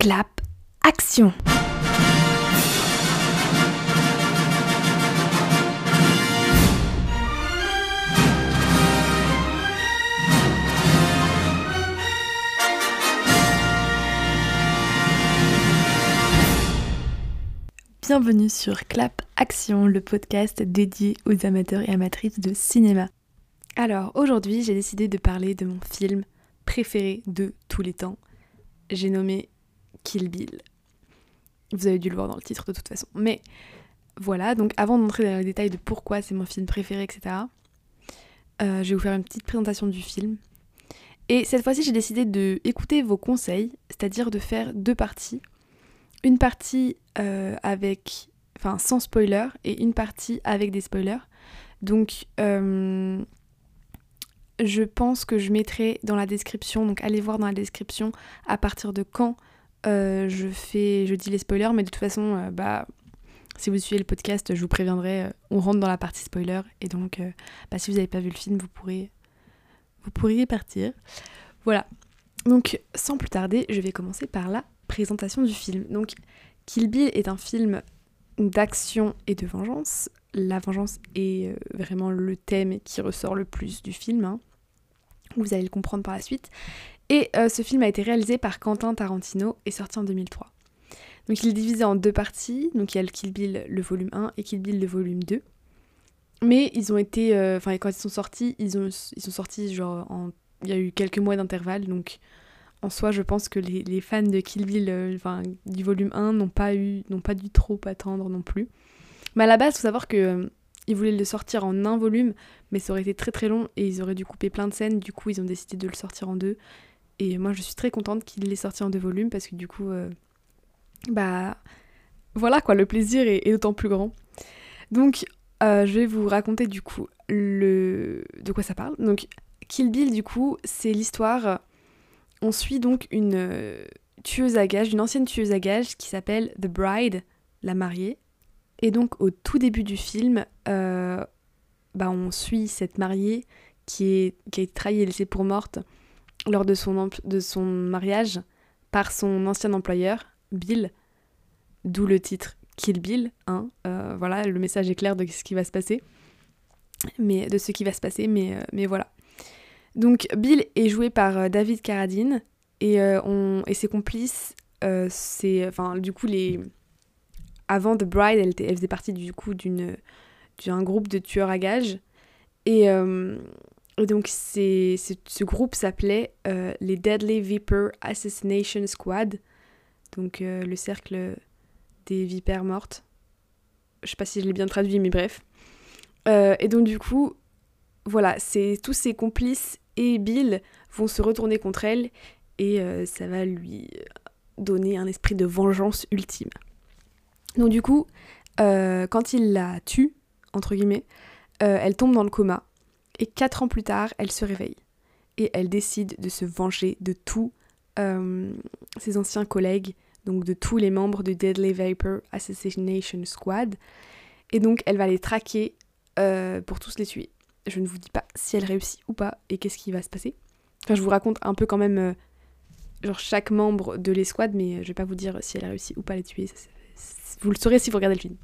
clap, action Bienvenue sur Clap Action, le podcast dédié aux amateurs et amatrices de cinéma. Alors aujourd'hui j'ai décidé de parler de mon film préféré de tous les temps. J'ai nommé Kill Bill. Vous avez dû le voir dans le titre de toute façon. Mais voilà, donc avant d'entrer dans les détails de pourquoi c'est mon film préféré, etc., euh, je vais vous faire une petite présentation du film. Et cette fois-ci, j'ai décidé de écouter vos conseils, c'est-à-dire de faire deux parties. Une partie euh, avec, enfin sans spoiler, et une partie avec des spoilers. Donc, euh, je pense que je mettrai dans la description, donc allez voir dans la description à partir de quand euh, je fais, je dis les spoilers, mais de toute façon, euh, bah, si vous suivez le podcast, je vous préviendrai, euh, on rentre dans la partie spoiler, et donc, bah, si vous n'avez pas vu le film, vous pourrez, vous pourriez partir. Voilà. Donc, sans plus tarder, je vais commencer par la présentation du film. Donc, Kill Bill est un film d'action et de vengeance. La vengeance est vraiment le thème qui ressort le plus du film. Hein. Vous allez le comprendre par la suite. Et euh, ce film a été réalisé par Quentin Tarantino et sorti en 2003. Donc il est divisé en deux parties, donc il y a le Kill Bill le volume 1 et Kill Bill le volume 2. Mais ils ont été, euh, enfin quand ils sont sortis, ils, ont, ils sont sortis genre en, il y a eu quelques mois d'intervalle, donc en soi je pense que les, fans de Kill Bill, euh, du volume 1 n'ont pas eu, pas dû trop attendre non plus. Mais à la base, il faut savoir que ils voulaient le sortir en un volume, mais ça aurait été très très long et ils auraient dû couper plein de scènes. Du coup, ils ont décidé de le sortir en deux. Et moi, je suis très contente qu'il l'ait sorti en deux volumes parce que du coup, euh, bah voilà quoi, le plaisir est, d'autant plus grand. Donc, euh, je vais vous raconter du coup le de quoi ça parle. Donc, Kill Bill, du coup, c'est l'histoire. On suit donc une euh, tueuse à gages, une ancienne tueuse à gages qui s'appelle The Bride, la mariée. Et donc, au tout début du film, bah, on suit cette mariée qui, est, qui a été trahie et laissée pour morte lors de son, de son mariage par son ancien employeur, Bill, d'où le titre Kill Bill. Hein, euh, voilà, le message est clair de ce qui va se passer, mais de ce qui va se passer, mais, euh, mais voilà. Donc Bill est joué par euh, David Carradine et, on, et ses complices, c'est, enfin, du coup les, avant The Bride, elle, elle faisait partie du coup d'une d'un groupe de tueurs à gages et et donc ce groupe s'appelait euh, les Deadly Viper Assassination Squad, donc euh, le cercle des vipères mortes. Je sais pas si je l'ai bien traduit, mais bref. Euh, et donc du coup, voilà, c'est tous ses complices et Bill vont se retourner contre elle et ça va lui donner un esprit de vengeance ultime. Donc du coup, quand il la tue, entre guillemets, elle tombe dans le coma et quatre ans plus tard, elle se réveille. Et elle décide de se venger de tous euh, ses anciens collègues, donc de tous les membres du Deadly Vapor Assassination Squad. Et donc elle va les traquer euh, pour tous les tuer. Je ne vous dis pas si elle réussit ou pas et qu'est-ce qui va se passer. Enfin, je vous raconte un peu quand même euh, chaque membre de l'escouade, mais je vais pas vous dire si elle a réussi ou pas à les tuer. vous le saurez si vous regardez le film.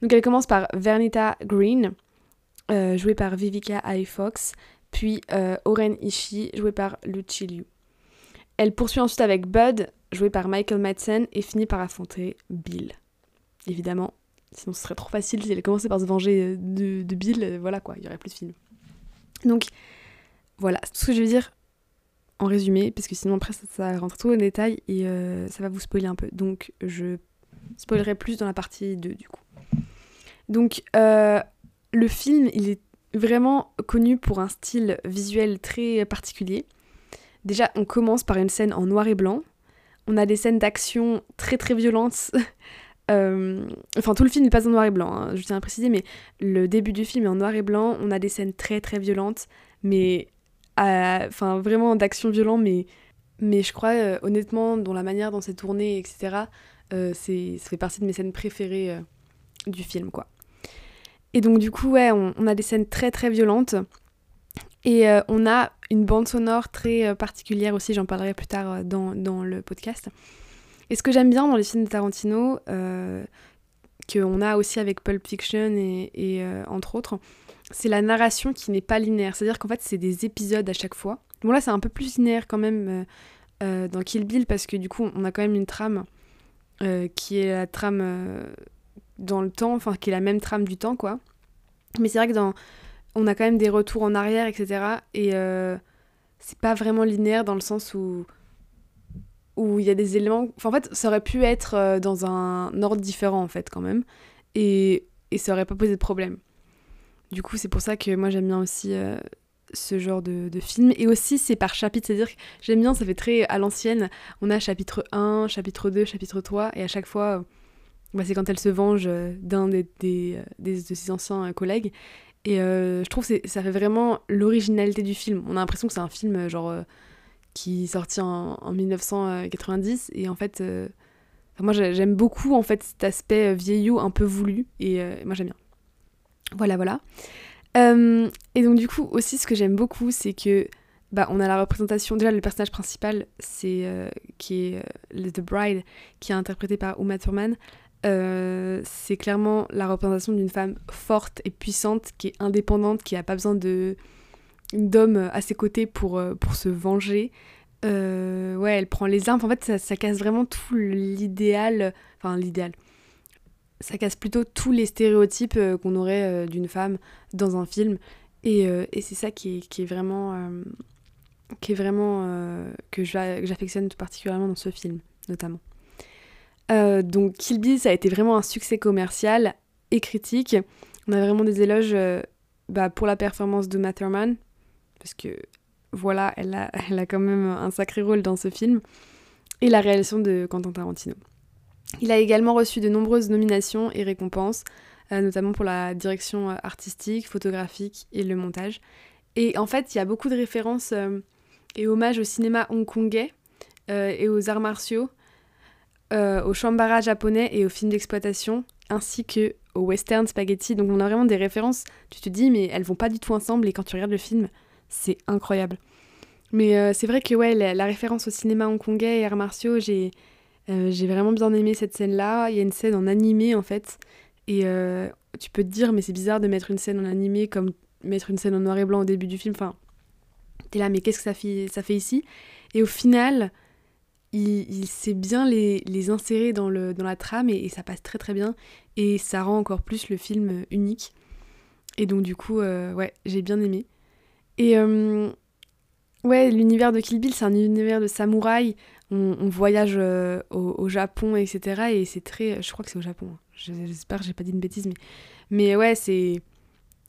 Donc elle commence par Vernita Green, joué par Vivica A. Fox, puis euh, Oren Ishii, joué par Lucy Liu. Elle poursuit ensuite avec Bud, joué par Michael Madsen, et finit par affronter Bill. Évidemment, sinon ce serait trop facile si elle commençait par se venger de, Bill, voilà quoi, il y aurait plus de films. Donc, voilà, c'est tout ce que je veux dire en résumé, parce que sinon après ça, rentre trop en détail et euh, ça va vous spoiler un peu. Donc, je spoilerai plus dans la partie 2 du coup. Donc, euh, le film, il est vraiment connu pour un style visuel très particulier. Déjà, on commence par une scène en noir et blanc. On a des scènes d'action très très violentes. Euh, enfin, tout le film n'est pas en noir et blanc, hein, je tiens à préciser, mais le début du film est en noir et blanc. On a des scènes très très violentes, mais enfin vraiment d'action violente, mais je crois euh, honnêtement dans la manière dont c'est tourné, etc. Euh, ça fait partie de mes scènes préférées du film, quoi. Et donc du coup, ouais, on, a des scènes très très violentes. Et euh, on a une bande sonore très euh, particulière aussi, j'en parlerai plus tard euh, dans, le podcast. Et ce que j'aime bien dans les films de Tarantino, qu'on a aussi avec Pulp Fiction et, entre autres, c'est la narration qui n'est pas linéaire. C'est-à-dire qu'en fait, c'est des épisodes à chaque fois. Bon, là, c'est un peu plus linéaire quand même dans Kill Bill parce que du coup, on a quand même une trame qui est la trame dans le temps, enfin, qui est la même trame du temps, quoi. Mais c'est vrai que dans. On a quand même des retours en arrière, etc. Et c'est pas vraiment linéaire dans le sens où où il y a des éléments. Enfin, en fait, ça aurait pu être euh, dans un ordre différent, en fait, quand même. Et, et ça aurait pas posé de problème. Du coup, c'est pour ça que moi, j'aime bien aussi euh, ce genre de, de, film. Et aussi, c'est par chapitre. C'est-à-dire que j'aime bien, ça fait très à l'ancienne. On a chapitre 1, chapitre 2, chapitre 3. Et à chaque fois, bah, c'est quand elle se venge euh, d'un des, des, de ses anciens collègues. Et je trouve que ça fait vraiment l'originalité du film. On a l'impression que c'est un film, genre qui est sorti en, 1990 et en fait euh, moi j'aime beaucoup en fait cet aspect euh, vieillot un peu voulu. Et euh, moi j'aime bien. Voilà voilà. Et donc du coup aussi ce que j'aime beaucoup c'est que bah on a la représentation. Déjà le personnage principal c'est qui est The Bride qui est interprété par Uma Thurman c'est clairement la représentation d'une femme forte et puissante qui est indépendante qui a pas besoin d'hommes à ses côtés pour, euh, pour se venger. Euh, ouais, elle prend les armes. En fait, ça, ça casse vraiment tout l'idéal. Enfin, l'idéal. Ça casse plutôt tous les stéréotypes euh, qu'on aurait d'une femme dans un film. Et, et c'est ça qui est, qui est vraiment. qui est vraiment. que j'affectionne tout particulièrement dans ce film, notamment. Donc, Kill Bill, ça a été vraiment un succès commercial et critique. On a vraiment des éloges bah, pour la performance de Matherman, parce que voilà, elle a, elle a quand même un sacré rôle dans ce film, et la réalisation de Quentin Tarantino. Il a également reçu de nombreuses nominations et récompenses, euh, notamment pour la direction euh, artistique, photographique et le montage. Et en fait, il y a beaucoup de références euh, et hommages au cinéma hongkongais et aux arts martiaux, au shambara japonais et aux films d'exploitation, ainsi que au western spaghetti. Donc on a vraiment des références, tu te dis, mais elles vont pas du tout ensemble, et quand tu regardes le film, c'est incroyable. Mais euh, c'est vrai que ouais, la, référence au cinéma hongkongais et arts martiaux, j'ai euh, j'ai vraiment bien aimé cette scène-là. Il y a une scène en animé en fait. Et euh, tu peux te dire, mais c'est bizarre de mettre une scène en animé comme mettre une scène en noir et blanc au début du film. Enfin, t'es là, mais qu'est-ce que ça fait, ça fait ici? Et au final, il, il sait bien les, les, insérer dans, le, dans la trame et, ça passe très très bien. Et ça rend encore plus le film unique. Et donc, du coup, ouais, j'ai bien aimé. Et euh, ouais, l'univers de Kill Bill, c'est un univers de samouraï. On, voyage euh, au, Japon, etc. Et c'est très. Je crois que c'est au Japon. Hein. J'espère que j'ai pas dit une bêtise, mais. Mais ouais, c'est.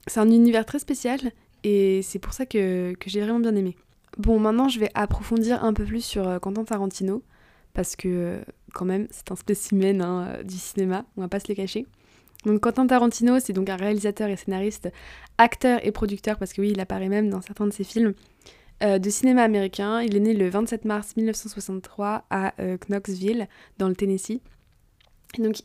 C'est un univers très spécial. Et c'est pour ça que, que j'ai vraiment bien aimé. Bon, maintenant, je vais approfondir un peu plus sur euh, Quentin Tarantino. Parce que, quand même, c'est un spécimen hein, du cinéma. On va pas se les cacher. Quentin Tarantino, c'est donc un réalisateur et scénariste, acteur et producteur, parce que oui, il apparaît même dans certains de ses films, euh, de cinéma américain. Il est né le 27 mars 1963 à euh, Knoxville, dans le Tennessee. donc,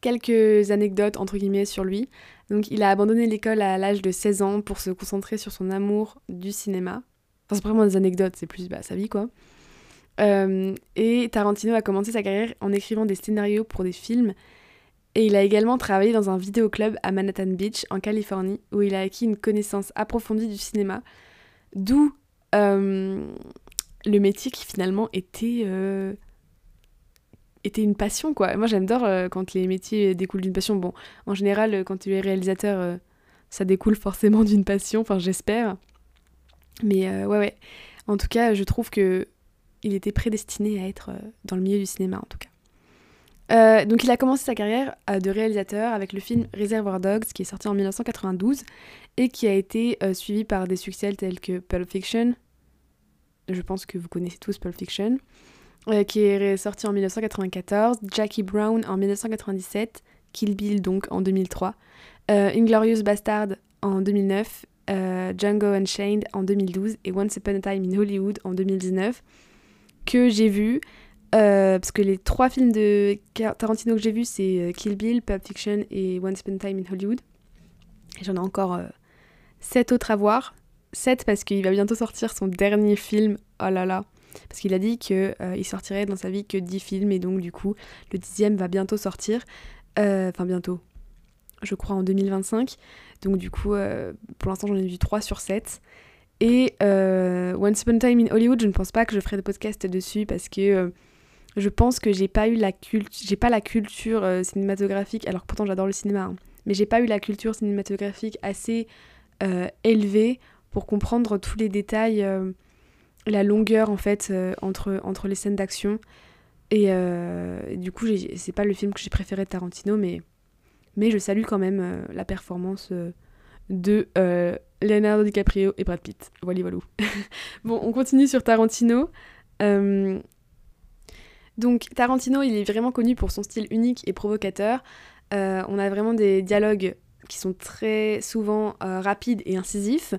quelques anecdotes, entre guillemets, sur lui. Donc, il a abandonné l'école à l'âge de 16 ans pour se concentrer sur son amour du cinéma. Enfin, c'est vraiment des anecdotes, c'est plus bah, sa vie, quoi. Euh, et Tarantino a commencé sa carrière en écrivant des scénarios pour des films et il a également travaillé dans un vidéoclub à Manhattan Beach, en Californie, où il a acquis une connaissance approfondie du cinéma, d'où euh, le métier qui finalement était, euh, était une passion, quoi. Moi, j'adore quand les métiers découlent d'une passion. Bon, en général, quand tu es réalisateur, ça découle forcément d'une passion, enfin, j'espère. Mais ouais, ouais. En tout cas, je trouve que il était prédestiné à être dans le milieu du cinéma, en tout cas. Euh, donc il a commencé sa carrière euh, de réalisateur avec le film Reservoir Dogs qui est sorti en 1992 et qui a été euh, suivi par des succès tels que Pulp Fiction, je pense que vous connaissez tous Pulp Fiction, qui est sorti en 1994, Jackie Brown en 1997, Kill Bill donc en 2003, Inglorious Bastard en 2009, Django Unchained en 2012 et Once Upon a Time in Hollywood en 2019 que j'ai vu euh, parce que les trois films de Tarantino que j'ai vus, c'est euh, Kill Bill, Pulp Fiction et Once Upon a Time in Hollywood. Et j'en ai encore euh, sept autres à voir. Sept parce qu'il va bientôt sortir son dernier film. Oh là là. parce qu'il a dit qu'il il sortirait dans sa vie que 10 films, et donc du coup, le dixième va bientôt sortir. Enfin, bientôt, je crois en 2025. Donc du coup, pour l'instant, j'en ai vu 3 sur 7. Et Once Upon a Time in Hollywood, je ne pense pas que je ferai de podcast dessus parce que je pense que j'ai pas eu la culture, j'ai pas la culture euh, cinématographique, alors que pourtant j'adore le cinéma, hein. mais j'ai pas eu la culture cinématographique assez euh, élevée pour comprendre tous les détails, euh, la longueur en fait entre, entre les scènes d'action. Et du coup, c'est pas le film que j'ai préféré de Tarantino, mais, mais je salue quand même la performance de Leonardo DiCaprio et Brad Pitt. Voilà, voilà. bon, on continue sur Tarantino. Donc Tarantino, il est vraiment connu pour son style unique et provocateur. Euh, on a vraiment des dialogues qui sont très souvent euh, rapides et incisifs,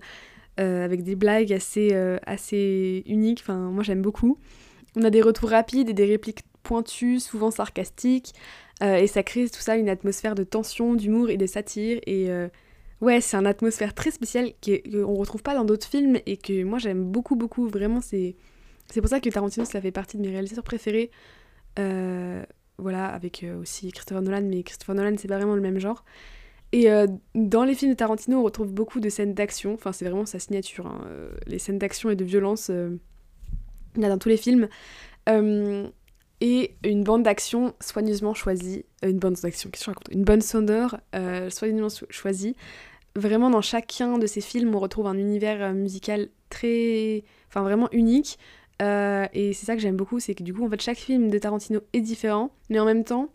euh, avec des blagues assez, uniques. Moi j'aime beaucoup. On a des retours rapides et des répliques pointues, souvent sarcastiques, et ça crée tout ça une atmosphère de tension, d'humour et de satire. Et ouais, c'est une atmosphère très spéciale qu'on retrouve pas dans d'autres films et que moi j'aime beaucoup, beaucoup. Vraiment, c'est pour ça que Tarantino, ça fait partie de mes réalisateurs préférés. Euh, voilà, avec euh, aussi Christopher Nolan, mais Christopher Nolan, c'est pas vraiment le même genre. Et euh, dans les films de Tarantino, on retrouve beaucoup de scènes d'action. Enfin, c'est vraiment sa signature. Hein. Les scènes d'action et de violence, il y a dans tous les films. Et une bande d'action soigneusement choisie. une bande d'action, qu'est-ce que je raconte? Une bonne sonore soigneusement choisie. Vraiment, dans chacun de ces films, on retrouve un univers musical très. Enfin, vraiment unique. Euh, et c'est ça que j'aime beaucoup, c'est que du coup, en fait, chaque film de Tarantino est différent, mais en même temps,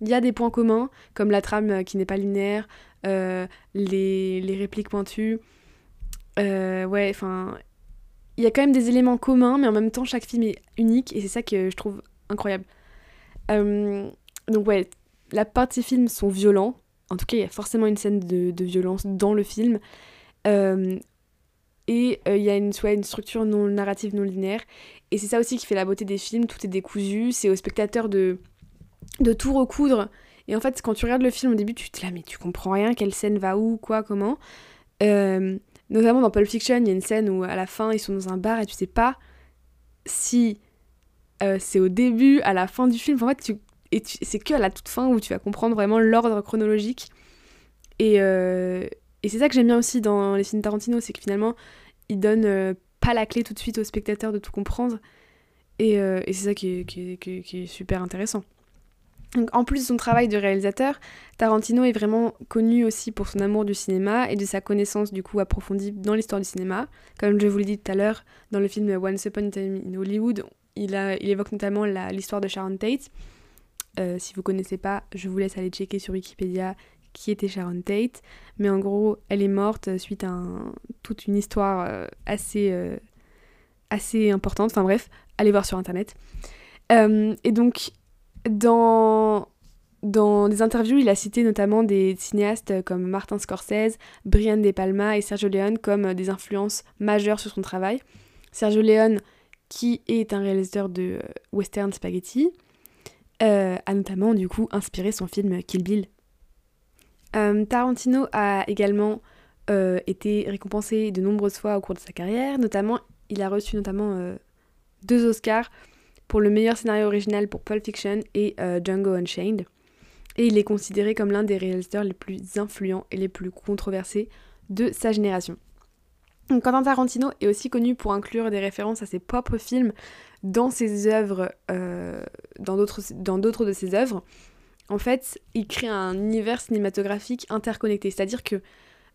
il y a des points communs, comme la trame euh, qui n'est pas linéaire, euh, les, les, répliques pointues. ouais, enfin, il y a quand même des éléments communs, mais en même temps, chaque film est unique, et c'est ça que je trouve incroyable. donc, ouais, la part de ces films sont violents. En tout cas, il y a forcément une scène de, violence dans le film. Et euh, il y a une, une structure non narrative non linéaire. Et c'est ça aussi qui fait la beauté des films, tout est décousu, c'est au spectateur de, de tout recoudre. Et en fait, quand tu regardes le film au début, tu te là, mais tu comprends rien, quelle scène va où, quoi, comment? Euh, notamment dans Pulp Fiction, il y a une scène où à la fin, ils sont dans un bar et tu sais pas si euh, c'est au début, à la fin du film. En fait, c'est que à la toute fin où tu vas comprendre vraiment l'ordre chronologique. Et, et c'est ça que j'aime bien aussi dans les films Tarantino, c'est que finalement, il donne euh, pas la clé tout de suite au spectateur de tout comprendre. Et, euh, c'est ça qui est, super intéressant. Donc, en plus de son travail de réalisateur, Tarantino est vraiment connu aussi pour son amour du cinéma et de sa connaissance du coup approfondie dans l'histoire du cinéma. Comme je vous l'ai dit tout à l'heure, dans le film Once Upon a Time in Hollywood, il, évoque notamment l'histoire de Sharon Tate. Euh, si vous connaissez pas, je vous laisse aller checker sur Wikipédia qui était Sharon Tate. Mais en gros, elle est morte suite à toute une histoire euh, assez, euh, assez importante. Enfin bref, allez voir sur internet. Euh, et donc, dans, dans des interviews, il a cité notamment des cinéastes comme Martin Scorsese, Brian De Palma et Sergio Leone comme des influences majeures sur son travail. Sergio Leone, qui est un réalisateur de western spaghetti, a notamment du coup inspiré son film Kill Bill euh, Tarantino a également euh, été récompensé de nombreuses fois au cours de sa carrière, notamment il a reçu notamment euh, deux Oscars pour le meilleur scénario original pour Pulp Fiction et Django Unchained. Et il est considéré comme l'un des réalisateurs les plus influents et les plus controversés de sa génération. Quentin Tarantino est aussi connu pour inclure des références à ses propres films dans ses œuvres, dans d'autres de ses œuvres, en fait, il crée un univers cinématographique interconnecté. C'est-à-dire que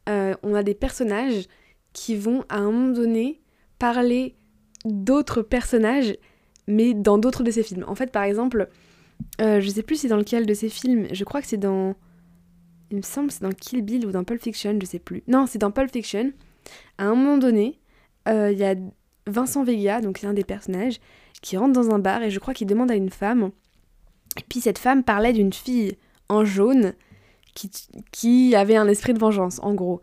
euh, on a des personnages qui vont à un moment donné parler d'autres personnages, mais dans d'autres de ses films. En fait, par exemple, euh, je sais plus si c'est dans lequel de ses films, je crois que c'est dans. Il me semble c'est dans Kill Bill ou dans Pulp Fiction, je sais plus. Non, c'est dans Pulp Fiction. À un moment donné, euh, il y a Vincent Vega, donc c'est un des personnages, qui rentre dans un bar et je crois qu'il demande à une femme et puis cette femme parlait d'une fille en jaune qui, qui, avait un esprit de vengeance, en gros.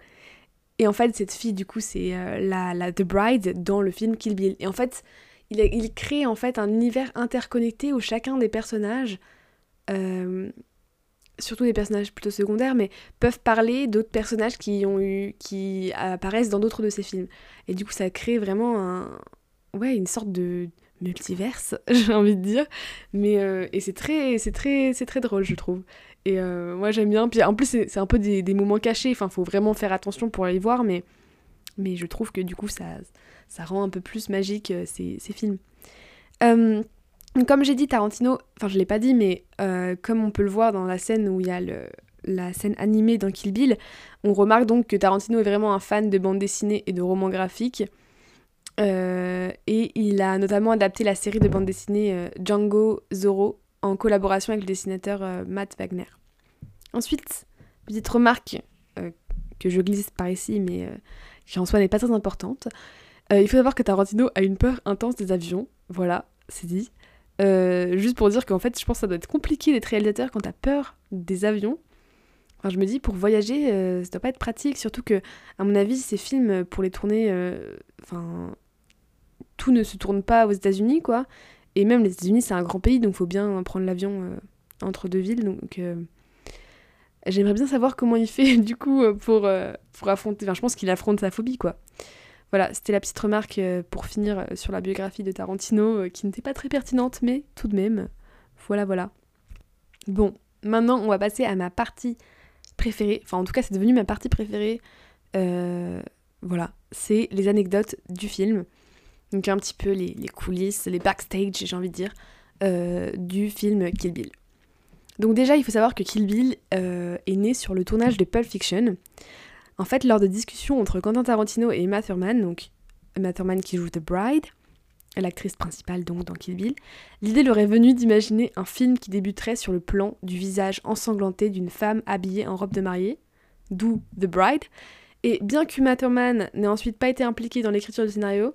Et en fait, cette fille, du coup, c'est euh, la, The Bride dans le film Kill Bill. Et en fait, il, il crée en fait un univers interconnecté où chacun des personnages, euh, surtout des personnages plutôt secondaires, mais peuvent parler d'autres personnages qui ont eu, qui apparaissent dans d'autres de ses films. Et du coup, ça crée vraiment un, ouais, une sorte de multiverse, j'ai envie de dire. Mais et c'est très, c'est très, c'est très drôle, je trouve. Et moi j'aime bien. Puis en plus c'est un peu des, des, moments cachés. Enfin, faut vraiment faire attention pour aller voir, mais mais je trouve que du coup ça, ça rend un peu plus magique ces, ces films. Comme j'ai dit, Tarantino, enfin je l'ai pas dit, mais comme on peut le voir dans la scène où il y a la scène animée dans Kill Bill, on remarque donc que Tarantino est vraiment un fan de bande dessinée et de romans graphiques. Euh, et il a notamment adapté la série de bande dessinée euh, Django Zorro en collaboration avec le dessinateur euh, Matt Wagner. Ensuite, petite remarque que je glisse par ici, mais qui en soi n'est pas très importante. il faut savoir que Tarantino a une peur intense des avions. Voilà, c'est dit. Juste pour dire qu'en fait, je pense que ça doit être compliqué d'être réalisateur quand t'as peur des avions je me dis, pour voyager, euh, ça doit pas être pratique, surtout que, à mon avis, ces films, euh, pour les tourner, euh, enfin, tout ne se tourne pas aux États-Unis, quoi. Et même les États-Unis, c'est un grand pays, donc faut bien prendre l'avion entre deux villes. Donc, j'aimerais bien savoir comment il fait, du coup, pour, pour affronter. Enfin, je pense qu'il affronte sa phobie, quoi. Voilà, c'était la petite remarque pour finir sur la biographie de Tarantino, qui n'était pas très pertinente, mais tout de même, voilà, voilà. Bon, maintenant, on va passer à ma partie préférée, enfin en tout cas c'est devenu ma partie préférée, euh, voilà, c'est les anecdotes du film. Donc un petit peu les, coulisses, les backstage, j'ai envie de dire, euh, du film Kill Bill. Donc déjà, il faut savoir que Kill Bill euh, est né sur le tournage de Pulp Fiction. En fait, lors de discussions entre Quentin Tarantino et Emma Thurman, donc Emma Thurman qui joue The Bride, l'actrice principale donc dans Kill Bill, l'idée leur est venue d'imaginer un film qui débuterait sur le plan du visage ensanglanté d'une femme habillée en robe de mariée, d'où The Bride, et bien qu'Uma Thurman n'ait ensuite pas été impliquée dans l'écriture du scénario,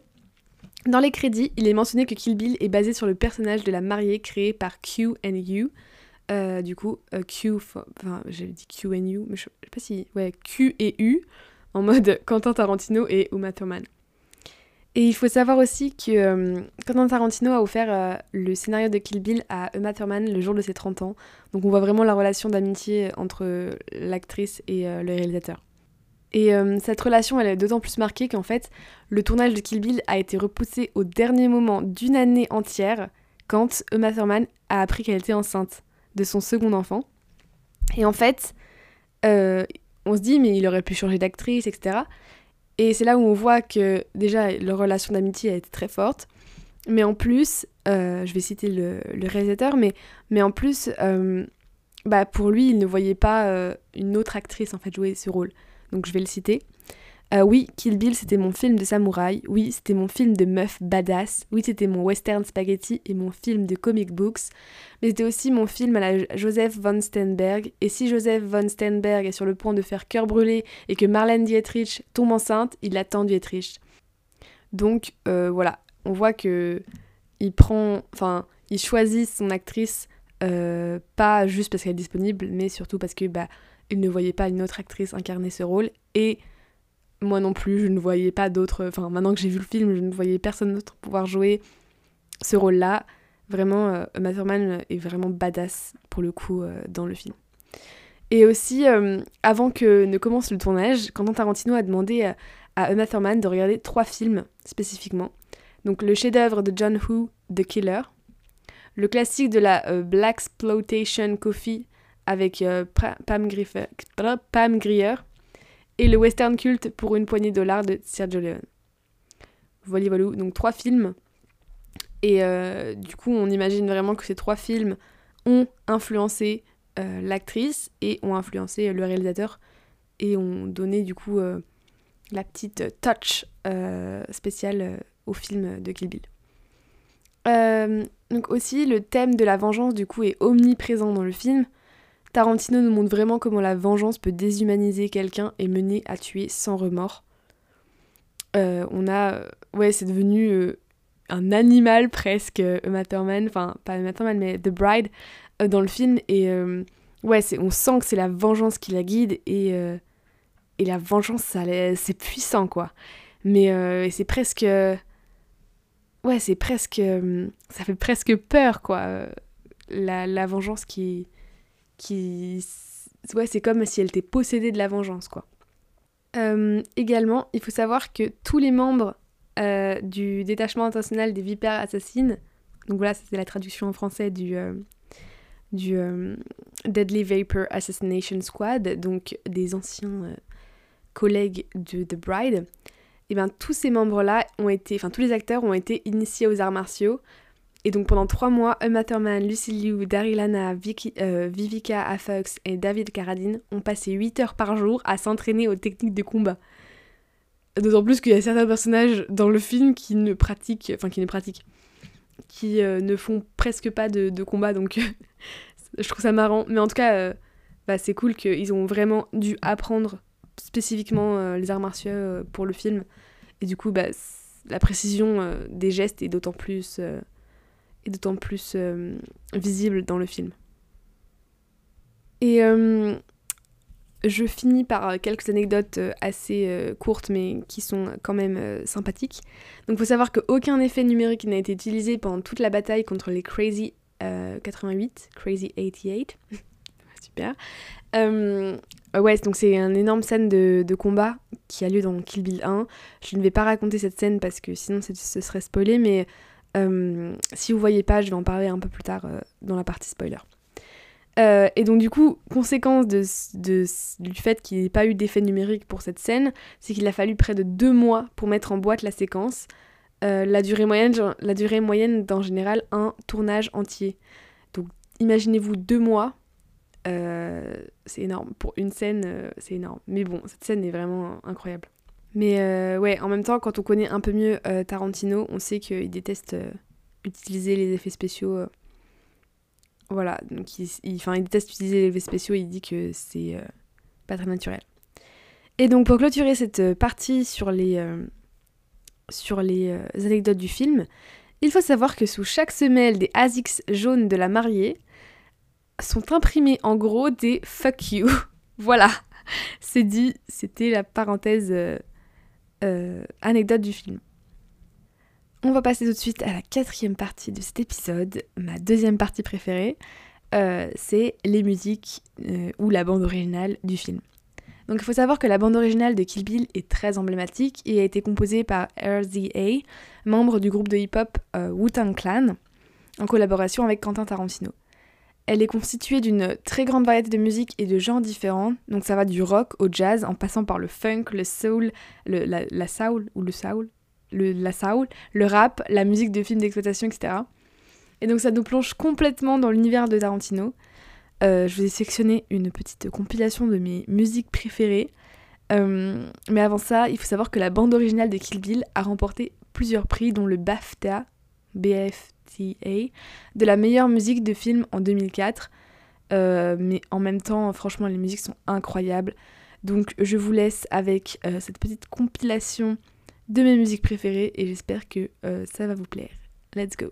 dans les crédits, il est mentionné que Kill Bill est basé sur le personnage de la mariée créée par Q and U, euh, du coup, euh, Q, enfin, j'avais dit Q and U, mais je sais pas si, ouais, Q et U, en mode Quentin Tarantino et Uma Thurman. Et il faut savoir aussi que euh, Quentin Tarantino a offert le scénario de Kill Bill à Emma Thurman le jour de ses 30 ans. Donc on voit vraiment la relation d'amitié entre l'actrice et le réalisateur. Et cette relation, elle est d'autant plus marquée qu'en fait, le tournage de Kill Bill a été repoussé au dernier moment d'une année entière quand Emma Thurman a appris qu'elle était enceinte de son second enfant. Et en fait, on se dit, mais il aurait pu changer d'actrice, etc. Et c'est là où on voit que déjà leur relation d'amitié a été très forte. Mais en plus, euh, je vais citer le, réalisateur, mais, mais en plus, euh, bah pour lui, il ne voyait pas euh, une autre actrice en fait jouer ce rôle. Donc je vais le citer. Euh, oui, Kill Bill, c'était mon film de samouraï. Oui, c'était mon film de meuf badass. Oui, c'était mon western spaghetti et mon film de comic books. Mais c'était aussi mon film à la Joseph von Sternberg. Et si Joseph von Sternberg est sur le point de faire cœur brûlé et que Marlène Dietrich tombe enceinte, il attend Dietrich. Donc euh, voilà, on voit que il prend, enfin, il choisit son actrice euh, pas juste parce qu'elle est disponible, mais surtout parce que bah, il ne voyait pas une autre actrice incarner ce rôle et moi non plus, je ne voyais pas d'autres. Enfin, maintenant que j'ai vu le film, je ne voyais personne d'autre pouvoir jouer ce rôle-là. Vraiment, euh, est vraiment badass pour le coup euh, dans le film. Et aussi, euh, avant que ne commence le tournage, Quentin Tarantino a demandé euh, à Uma Thurman de regarder trois films spécifiquement. Donc le chef-d'œuvre de John Woo, The Killer, le classique de la Black Exploitation Coffee avec Pam, Pam Grier et le western culte pour une poignée de dollars de Sergio Leone. Voilà, voilà. Donc trois films. Et euh, du coup, on imagine vraiment que ces trois films ont influencé euh, l'actrice et ont influencé le réalisateur et ont donné du coup euh, la petite touch spéciale au film de Kill Bill. donc aussi, le thème de la vengeance du coup est omniprésent dans le film. Tarantino nous montre vraiment comment la vengeance peut déshumaniser quelqu'un et mener à tuer sans remords. Euh, on a. Ouais, c'est devenu euh, un animal presque, Uma enfin, pas Uma Thurman, mais The Bride euh, dans le film. Et ouais, on sent que c'est la vengeance qui la guide et, et la vengeance, c'est puissant quoi. Mais c'est presque. Ouais, c'est presque. ça fait presque peur quoi. La vengeance qui qui... Ouais, c'est comme si elle était possédée de la vengeance, quoi. Euh, également, il faut savoir que tous les membres du détachement international des vipères assassines. Donc voilà, c'était la traduction en français du, du Deadly Vapor Assassination Squad, donc des anciens collègues de The Bride. Et bien tous ces membres-là ont été, enfin tous les acteurs ont été initiés aux arts martiaux et donc pendant trois mois, Uma Thurman, Lucy Liu, Daryl Hannah, euh, Vivica A. Fox et David Carradine ont passé 8 heures par jour à s'entraîner aux techniques de combat. D'autant plus qu'il y a certains personnages dans le film qui ne pratiquent, enfin qui ne pratiquent, qui euh, ne font presque pas de, combat, donc je trouve ça marrant. Mais en tout cas, euh, bah, c'est cool qu'ils ont vraiment dû apprendre spécifiquement les arts martiaux pour le film. Et du coup, bah, la précision des gestes est d'autant plus d'autant plus euh, visible dans le film. Et euh, je finis par quelques anecdotes euh, assez courtes mais qui sont quand même sympathiques. Donc il faut savoir qu'aucun effet numérique n'a été utilisé pendant toute la bataille contre les Crazy 88, Crazy 88. Super. ouais, donc c'est une énorme scène de, de, combat qui a lieu dans Kill Bill 1. Je ne vais pas raconter cette scène parce que sinon ce serait spoilé, mais euh, si vous voyez pas, je vais en parler un peu plus tard euh, dans la partie spoiler. Euh, et donc du coup, conséquence du fait qu'il n'y ait pas eu d'effet numérique pour cette scène, c'est qu'il a fallu près de deux mois pour mettre en boîte la séquence. la, durée moyenne, la durée moyenne général un tournage entier. Donc imaginez-vous deux mois, c'est énorme. Pour une scène, c'est énorme. Mais bon, cette scène est vraiment incroyable. Mais euh, ouais, en même temps, quand on connaît un peu mieux euh, Tarantino, on sait qu'il déteste euh, utiliser les effets spéciaux. voilà, donc il, il, déteste utiliser les effets spéciaux, il dit que c'est pas très naturel. Et donc pour clôturer cette partie sur les, sur les anecdotes du film, il faut savoir que sous chaque semelle des ASICS jaunes de la mariée sont imprimés en gros des fuck you. voilà, c'est dit, c'était la parenthèse euh, anecdote du film. On va passer tout de suite à la quatrième partie de cet épisode, ma deuxième partie préférée, euh, c'est les musiques euh, ou la bande originale du film. Donc il faut savoir que la bande originale de Kill Bill est très emblématique et a été composée par RZA, membre du groupe de hip-hop Wu-Tang Clan, en collaboration avec Quentin Tarantino. Elle est constituée d'une très grande variété de musiques et de genres différents, donc ça va du rock au jazz en passant par le funk, le soul, la, soul ou le soul, le, la soul, le rap, la musique de films d'exploitation, etc. Et donc ça nous plonge complètement dans l'univers de Tarantino. Euh, je vous ai sélectionné une petite compilation de mes musiques préférées. Euh, mais avant ça, il faut savoir que la bande originale de Kill Bill a remporté plusieurs prix, dont le BAFTA, De la meilleure musique de film en 2004. Euh, mais en même temps, franchement, les musiques sont incroyables. Donc je vous laisse avec euh, cette petite compilation de mes musiques préférées et j'espère que euh, ça va vous plaire. Let's go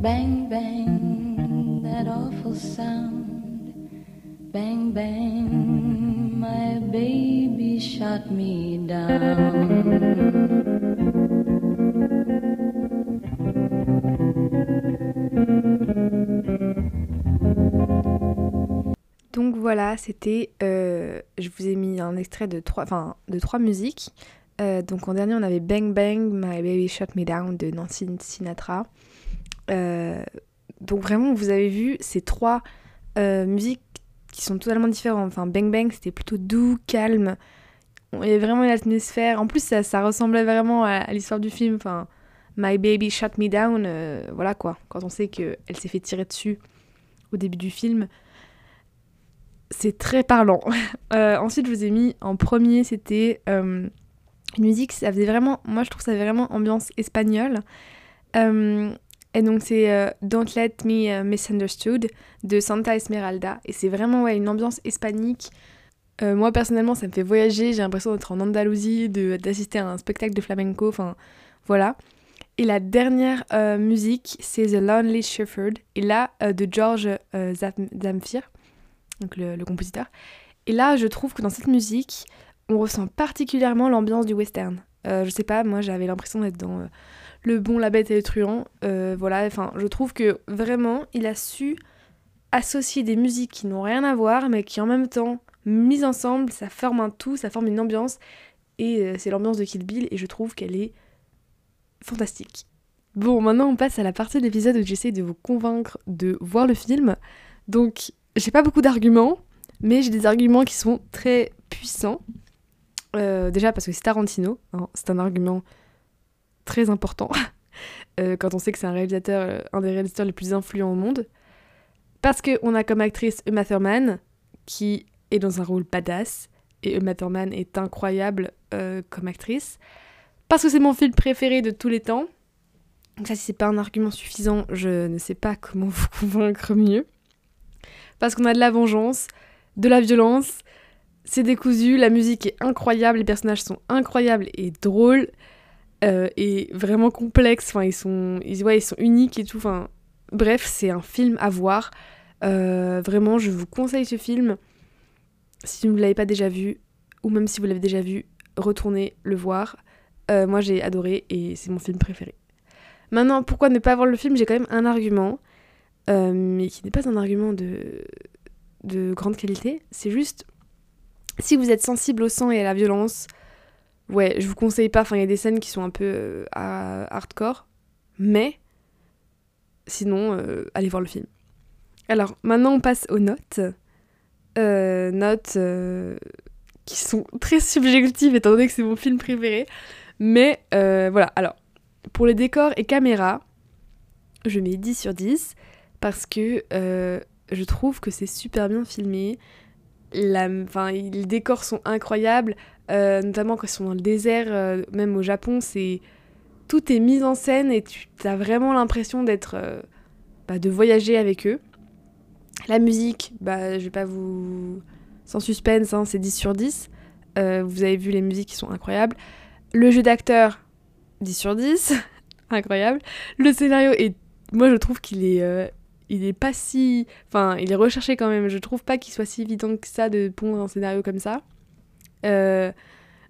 Bang, bang. That awful sound. Bang, bang. My baby shot me down. Donc voilà, c'était. euh, je vous ai mis un extrait de trois, enfin, de trois musiques. Euh, donc en dernier, on avait Bang Bang, My Baby Shut Me Down de Nancy Sinatra. Euh, donc vraiment, vous avez vu ces trois euh, musiques qui sont totalement différentes. Enfin, Bang Bang, c'était plutôt doux, calme. Il y avait vraiment une atmosphère. En plus, ça, ressemblait vraiment à, l'histoire du film. Enfin, My Baby Shut Me Down, euh, voilà quoi. Quand on sait qu'elle s'est fait tirer dessus au début du film, c'est très parlant. Ensuite, je vous ai mis en premier, c'était une musique, ça faisait vraiment, moi je trouve ça avait vraiment ambiance espagnole. Et donc c'est euh, Don't Let Me euh, Misunderstood de Santa Esmeralda. Et c'est vraiment ouais, une ambiance hispanique. Euh, moi personnellement, ça me fait voyager. J'ai l'impression d'être en Andalousie, d'assister à un spectacle de flamenco. Enfin, voilà. Et la dernière musique, c'est The Lonely Shepherd. Et là, de George Zam- Zamfir, donc le, compositeur. Et là, je trouve que dans cette musique, on ressent particulièrement l'ambiance du western. Euh, je sais pas, moi j'avais l'impression d'être dans Le Bon, la Bête et le Truand. Euh, voilà, enfin, je trouve que vraiment, il a su associer des musiques qui n'ont rien à voir, mais qui en même temps, mises ensemble, ça forme un tout, ça forme une ambiance. Et euh, c'est l'ambiance de Kill Bill, et je trouve qu'elle est fantastique. Bon, maintenant on passe à la partie de l'épisode où j'essaie de vous convaincre de voir le film. Donc, j'ai pas beaucoup d'arguments, mais j'ai des arguments qui sont très puissants. Euh, déjà parce que c'est Tarantino, hein, c'est un argument très important euh, quand on sait que c'est un réalisateur, euh, un des réalisateurs les plus influents au monde. Parce qu'on a comme actrice Uma Thurman, qui est dans un rôle badass, et Uma Thurman est incroyable euh, comme actrice. Parce que c'est mon film préféré de tous les temps. Donc ça, si c'est pas un argument suffisant, je ne sais pas comment vous convaincre mieux. Parce qu'on a de la vengeance, de la violence, c'est décousu, la musique est incroyable, les personnages sont incroyables et drôles euh, et vraiment complexes. Enfin, ils sont, ouais, ils sont uniques et tout. Bref, c'est un film à voir. Euh, vraiment, je vous conseille ce film. Si vous ne l'avez pas déjà vu, ou même si vous l'avez déjà vu, retournez le voir. Euh, moi, j'ai adoré et c'est mon film préféré. Maintenant, pourquoi ne pas voir le film? J'ai quand même un argument, euh, mais qui n'est pas un argument de grande qualité. C'est juste, si vous êtes sensible au sang et à la violence, ouais, je vous conseille pas. Enfin, il y a des scènes qui sont un peu euh, hardcore, mais sinon, euh, allez voir le film. Alors, maintenant, on passe aux notes. Euh, notes qui sont très subjectives, étant donné que c'est mon film préféré. Mais voilà, alors, pour les décors et caméras, je mets 10 sur 10 parce que je trouve que c'est super bien filmé. La, enfin, les décors sont incroyables, notamment quand ils sont dans le désert, euh, même au Japon, c'est tout est mis en scène et tu as vraiment l'impression d'être, euh, bah, de voyager avec eux. La musique, bah, je vais pas vous, sans suspense, hein, c'est 10 sur 10. Euh, vous avez vu les musiques qui sont incroyables. Le jeu d'acteur, 10 sur 10, incroyable. Le scénario est, moi je trouve qu'il est, euh, il est pas si, enfin il est recherché quand même. Je trouve pas qu'il soit si évident que ça de pondre un scénario comme ça. Euh,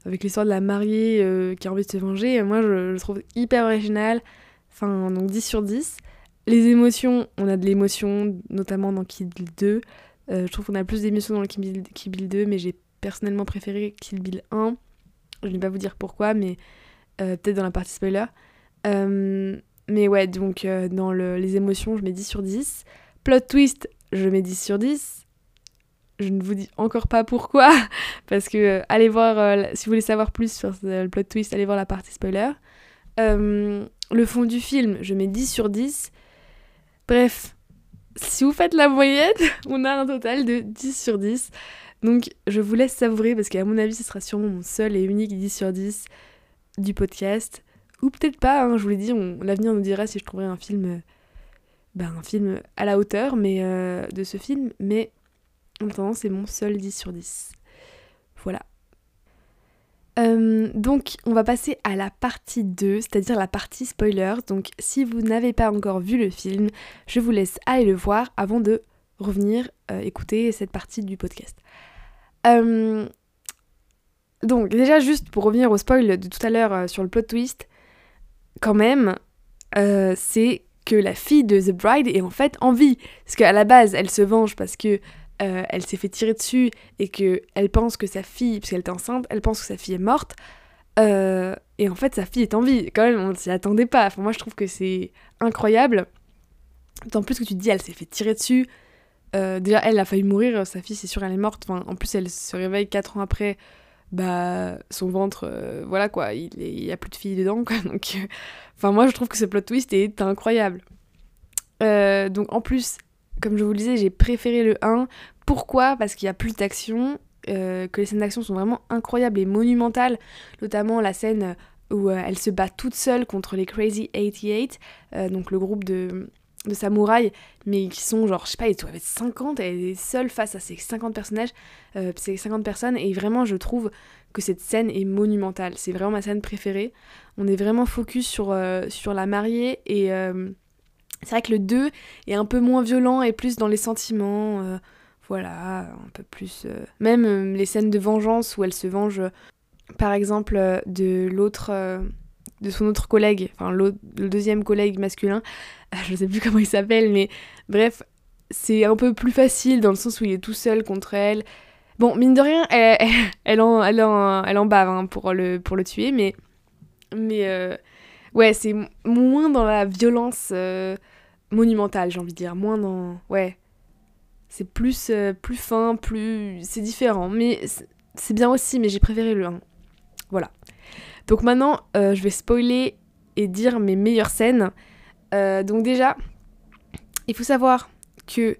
avec l'histoire de la mariée euh, qui a envie de se venger, moi je, je trouve hyper original. Enfin donc 10 sur 10. Les émotions, on a de l'émotion, notamment dans Kill Bill 2. Euh, je trouve qu'on a plus d'émotions dans le Kill Bill, Kill Bill 2, mais j'ai personnellement préféré Kill Bill 1. Je ne vais pas vous dire pourquoi, mais euh, peut-être dans la partie spoiler. Euh, mais ouais, donc euh, dans le- les émotions, je mets 10 sur 10. Plot twist, je mets 10 sur 10. Je ne vous dis encore pas pourquoi, parce que euh, allez voir, euh, si vous voulez savoir plus sur euh, le plot twist, allez voir la partie spoiler. Le fond du film, je mets 10 sur 10. Bref, si vous faites la moyenne, on a un total de 10 sur 10. Donc je vous laisse savourer parce qu'à mon avis ce sera sûrement mon seul et unique 10 sur 10 du podcast. ou peut-être pas, hein, je vous l'ai dit, l'avenir nous dira si je trouverai un film, ben, un film à la hauteur de ce film, mais c'est mon seul 10 sur 10. Voilà. Euh, donc on va passer à la partie 2, c'est-à-dire la partie spoiler. Donc si vous n'avez pas encore vu le film, je vous laisse aller le voir avant de revenir euh, écouter cette partie du podcast. Euh, donc déjà juste pour revenir au spoil de tout à l'heure sur le plot twist, quand même, c'est que la fille de The Bride est en fait en vie. Parce qu'à la base, elle se venge parce que euh, elle s'est fait tirer dessus et que elle pense que sa fille, puisqu'elle est enceinte, elle pense que sa fille est morte. Euh, et en fait, sa fille est en vie. Quand même, on s'y attendait pas. Enfin, moi, je trouve que c'est incroyable. D'autant plus que tu te dis, elle s'est fait tirer dessus. Euh, déjà, elle a failli mourir. Sa fille, c'est sûr, elle est morte. Enfin, en plus, elle se réveille 4 ans après. Bah, son ventre, voilà quoi, il n'y a plus de fille dedans, quoi. Donc, enfin, moi, je trouve que ce plot twist est incroyable. donc, en plus, comme je vous le disais, j'ai préféré le 1. Pourquoi? Parce qu'il y a plus d'action, euh, que les scènes d'action sont vraiment incroyables et monumentales, notamment la scène où euh, elle se bat toute seule contre les Crazy 88, euh, donc le groupe de, samouraïs, mais qui sont genre, je sais pas, ils doivent être 50, elle est seule face à ces 50 personnages, ces 50 personnes, et vraiment je trouve que cette scène est monumentale. C'est vraiment ma scène préférée. On est vraiment focus sur la mariée et c'est vrai que le 2 est un peu moins violent et plus dans les sentiments. Euh, voilà, un peu plus. Euh, même euh, les scènes de vengeance où elle se venge, par exemple, de l'autre. de son autre collègue, enfin le deuxième collègue masculin. je ne sais plus comment il s'appelle, mais bref, c'est un peu plus facile dans le sens où il est tout seul contre elle. Bon, mine de rien, elle, en, elle, en, elle en bave hein, pour, le, pour le tuer, mais. Mais. ouais, c'est moins dans la violence monumental, j'ai envie de dire. Moins dans. Ouais. C'est plus, euh, plus fin, plus. C'est différent. Mais c'est bien aussi, mais j'ai préféré le 1. Voilà. Donc maintenant, euh, je vais spoiler et dire mes meilleures scènes. Euh, donc déjà, il faut savoir que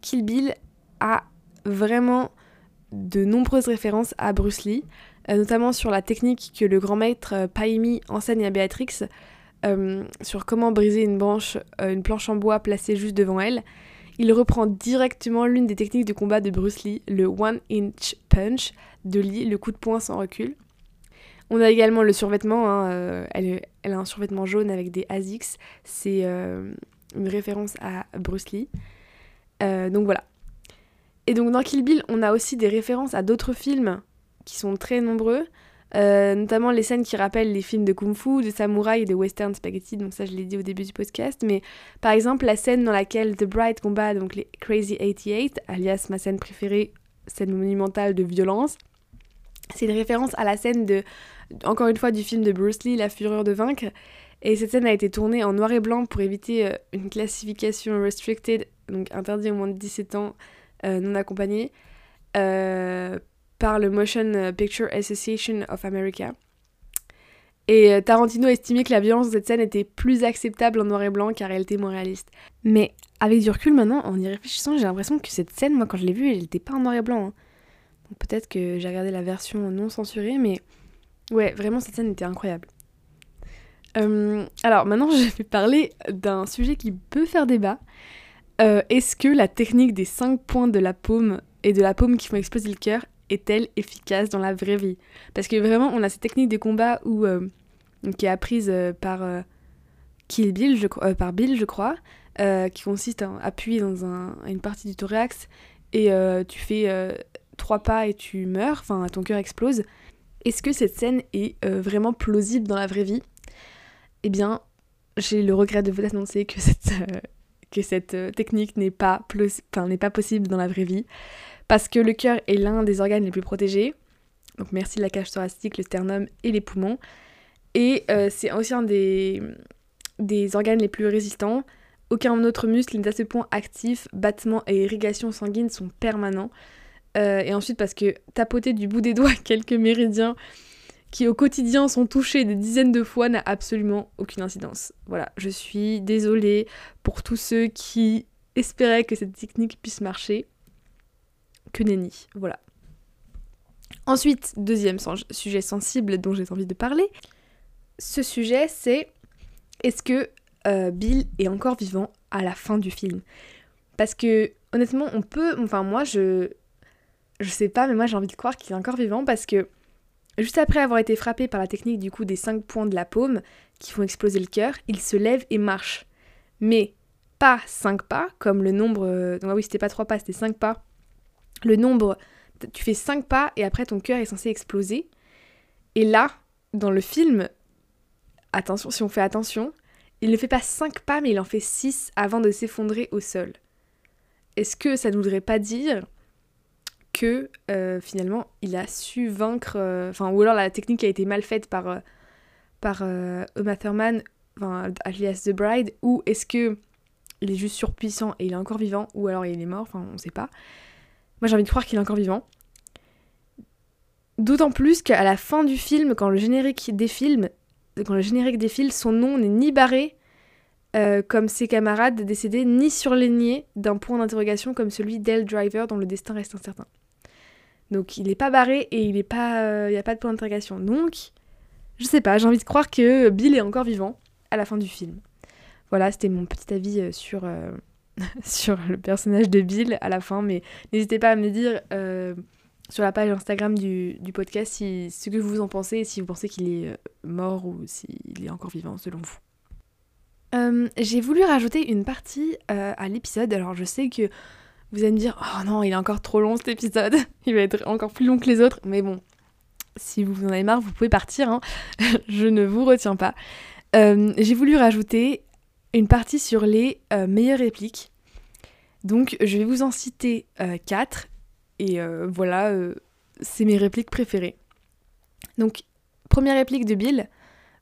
Kill Bill a vraiment de nombreuses références à Bruce Lee, notamment sur la technique que le grand maître Paimi enseigne à Béatrix, euh, sur comment briser une, branche, euh, une planche en bois placée juste devant elle. Il reprend directement l'une des techniques de combat de Bruce Lee, le One Inch Punch de Lee, le coup de poing sans recul. On a également le survêtement, hein, euh, elle, elle, a un survêtement jaune avec des ASICS, c'est une référence à Bruce Lee. donc voilà. Et donc dans Kill Bill, on a aussi des références à d'autres films qui sont très nombreux. Euh, notamment les scènes qui rappellent les films de kung-fu, de samouraï et de western spaghetti, donc ça je l'ai dit au début du podcast, mais par exemple la scène dans laquelle The Bride combat donc les Crazy 88, alias ma scène préférée, scène monumentale de violence, c'est une référence à la scène de, encore une fois, du film de Bruce Lee, La Fureur de vaincre, et cette scène a été tournée en noir et blanc pour éviter euh, une classification restricted, donc interdit au moins de 17 ans, euh, non accompagné, par le Motion Picture Association of America. Et euh, Tarantino estimait que la violence de cette scène était plus acceptable en noir et blanc car elle était moins réaliste. Mais avec du recul maintenant, en y réfléchissant, j'ai l'impression que cette scène, moi quand je l'ai vue, elle n'était pas en noir et blanc. Hein. Donc peut-être que j'ai regardé la version non censurée, mais ouais, vraiment cette scène était incroyable. Euh, alors maintenant, je vais parler d'un sujet qui peut faire débat. Euh, est-ce que la technique des 5 points de la paume et de la paume qui font exploser le cœur est-elle efficace dans la vraie vie? Parce que vraiment, on a cette technique de combat où, euh, qui est apprise euh, par euh, Kill Bill, je, par Bill, je crois, qui consiste à appuyer dans une partie du thorax et tu fais trois pas et tu meurs, enfin ton cœur explose. Est-ce que cette scène est vraiment plausible dans la vraie vie? Eh bien, j'ai le regret de vous annoncer que cette, que cette technique n'est pas, n'est pas possible dans la vraie vie parce que le cœur est l'un des organes les plus protégés. Donc merci la cage thoracique, le sternum et les poumons. Et euh, c'est aussi un des, des organes les plus résistants. Aucun autre muscle n'est à ce point actif, battements et irrigation sanguine sont permanents. Euh, et ensuite parce que tapoter du bout des doigts quelques méridiens qui au quotidien sont touchés des dizaines de fois n'a absolument aucune incidence. Voilà, je suis désolée pour tous ceux qui espéraient que cette technique puisse marcher que nenni. Voilà. Ensuite, deuxième sujet sensible dont j'ai envie de parler, ce sujet, c'est est-ce que euh, Bill est encore vivant à la fin du film? Parce que honnêtement, on peut, enfin moi je, je sais pas, mais moi j'ai envie de croire qu'il est encore vivant parce que juste après avoir été frappé par la technique du coup des 5 points de la paume qui font exploser le cœur, il se lève et marche. Mais pas 5 pas, comme le nombre. Euh, donc, ah oui, c'était pas 3 pas, c'était 5 pas. Le nombre. Tu fais 5 pas et après ton cœur est censé exploser. Et là, dans le film, attention, si on fait attention, il ne fait pas 5 pas, mais il en fait 6 avant de s'effondrer au sol. Est-ce que ça ne voudrait pas dire que euh, finalement il a su vaincre, euh, ou alors la technique a été mal faite par euh, Uma Thurman, alias The Bride, ou est-ce que il est juste surpuissant et il est encore vivant, ou alors il est mort, enfin on sait pas. Moi j'ai envie de croire qu'il est encore vivant. D'autant plus qu'à la fin du film, quand le générique générique défile, son nom n'est ni barré euh, comme ses camarades décédés, ni surligné d'un point d'interrogation comme celui d'El Driver dont le destin reste incertain. Donc il n'est pas barré et il n'y euh, a pas de point d'interrogation. Donc, je sais pas, j'ai envie de croire que Bill est encore vivant à la fin du film. Voilà, c'était mon petit avis euh, sur, le personnage de Bill à la fin, mais n'hésitez pas à me dire sur la page Instagram du, podcast si, ce que vous en pensez, si vous pensez qu'il est euh, mort ou s'il est encore vivant selon vous. Euh, j'ai voulu rajouter une partie euh, à l'épisode. Alors je sais que vous allez me dire Oh non, il est encore trop long cet épisode. il va être encore plus long que les autres. Mais bon, si vous en avez marre, vous pouvez partir. Hein. je ne vous retiens pas. j'ai voulu rajouter une partie sur les meilleures répliques. Donc je vais vous en citer 4 et euh, voilà, euh, c'est mes répliques préférées. Donc, première réplique de Bill.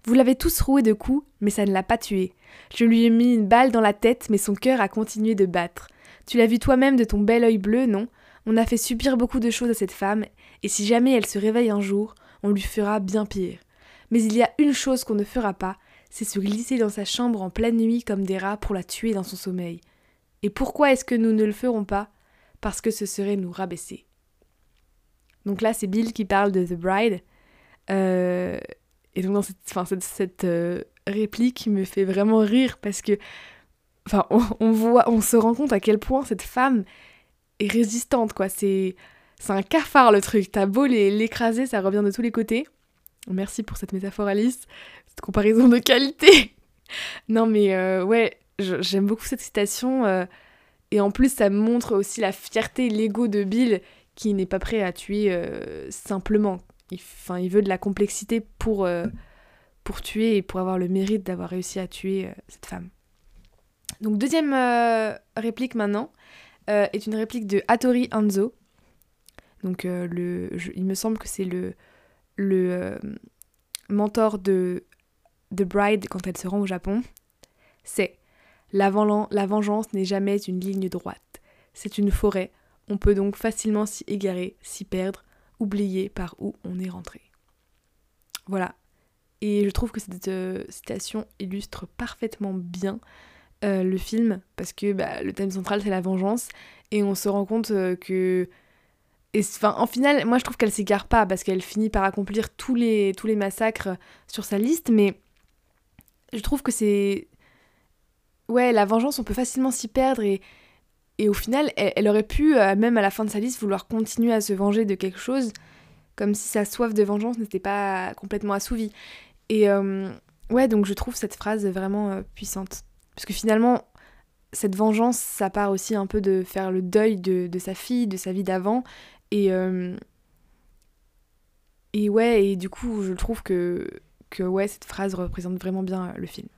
Vous l'avez tous roué de coups, mais ça ne l'a pas tué. Je lui ai mis une balle dans la tête, mais son cœur a continué de battre. Tu l'as vu toi-même de ton bel œil bleu, non? On a fait subir beaucoup de choses à cette femme, et si jamais elle se réveille un jour, on lui fera bien pire. Mais il y a une chose qu'on ne fera pas, c'est se glisser dans sa chambre en pleine nuit comme des rats pour la tuer dans son sommeil. Et pourquoi est-ce que nous ne le ferons pas? Parce que ce serait nous rabaisser. Donc là, c'est Bill qui parle de The Bride. Euh, et donc cette, cette, euh, réplique me fait vraiment rire parce que enfin, on, voit, on se rend compte à quel point cette femme est résistante, quoi. C'est, c'est un cafard le truc. T'as beau l'écraser, ça revient de tous les côtés. Merci pour cette métaphore Alice, cette comparaison de qualité. non mais euh, ouais, j'aime beaucoup cette citation. Et en plus, ça montre aussi la fierté, l'ego de Bill qui n'est pas prêt à tuer euh, simplement. Enfin, il veut de la complexité pour, euh, pour tuer et pour avoir le mérite d'avoir réussi à tuer euh, cette femme. Donc deuxième réplique maintenant est une réplique de Hattori Hanzo. Donc le, il me semble que c'est le, le mentor de The Bride quand elle se rend au Japon. C'est la, vengeance n'est jamais une ligne droite. C'est une forêt. On peut donc facilement s'y égarer, s'y perdre, oublier par où on est rentré. Voilà. Et je trouve que cette euh, citation illustre parfaitement bien euh, le film parce que bah, le thème central c'est la vengeance et on se rend compte euh, que enfin, en final, moi je trouve qu'elle s'égare pas parce qu'elle finit par accomplir tous les, tous les massacres sur sa liste, mais je trouve que c'est ouais, la vengeance, on peut facilement s'y perdre et, au final, elle, aurait pu, euh, même à la fin de sa liste, vouloir continuer à se venger de quelque chose, comme si sa soif de vengeance n'était pas complètement assouvie. Et euh, ouais, donc je trouve cette phrase vraiment euh, puissante. Parce que finalement, cette vengeance, ça part aussi un peu de faire le deuil de, de sa fille, de sa vie d'avant. Et, et ouais, et du coup, je trouve que, que ouais, cette phrase représente vraiment bien le film.